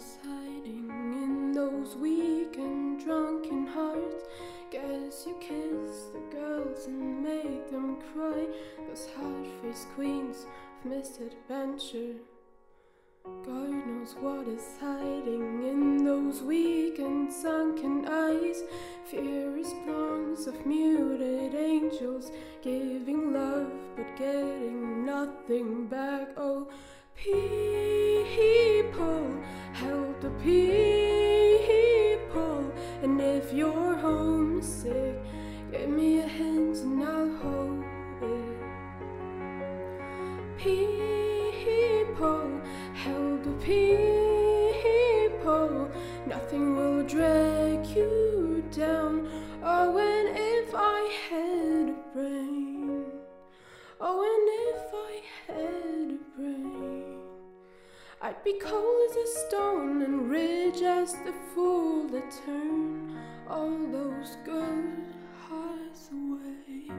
is hiding in those weak and drunken hearts. Guess you kiss the girls and make them cry. Those hard faced queens of misadventure. God knows what is hiding in those weak and sunken eyes. Fear is plums of muted angels, giving love but getting nothing back. Oh, people, help the people. And if you're homesick, give me a hint and I'll hold it. People, help the people. Nothing will drag you down. Oh, and if I had a brain. Oh, and if I had a brain. I'd be cold as a stone and rich as the fool that turned all those good hearts away.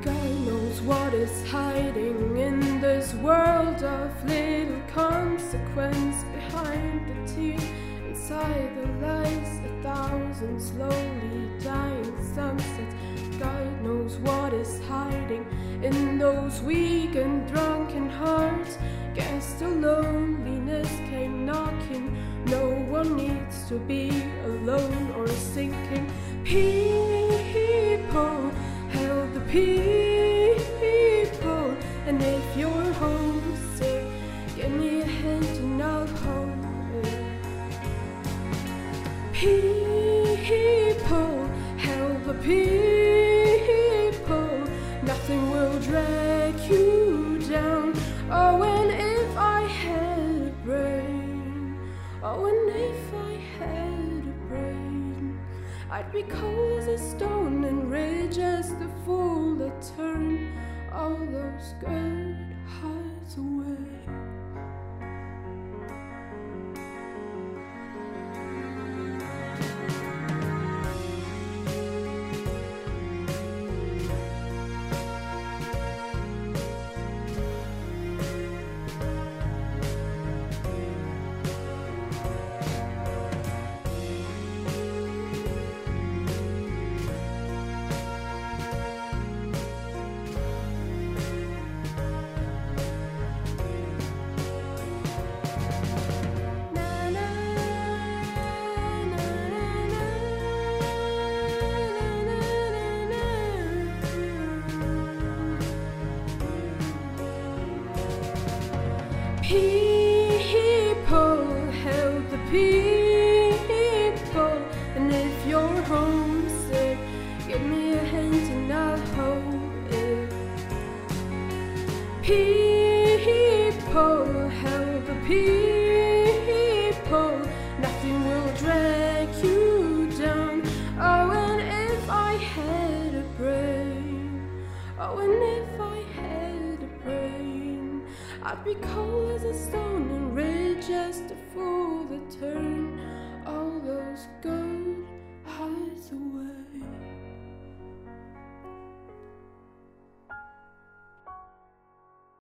God knows what is hiding in this world of little consequence behind the tears, inside the lies, a thousand slowly dying hiding in those weak and drunken hearts. Guess the loneliness came knocking. No one needs to be alone or sinking. People, help the people. And if you're homesick, give me a hint and I'll hold it. People, help the people. I'd be cold as a stone and rage as the fool that turned all those good hearts away. People, help the people. And if you're homesick, give me a hint and I'll hold it. People, help the people. I'd be cold as a stone and rage just a fool that turned all those girls.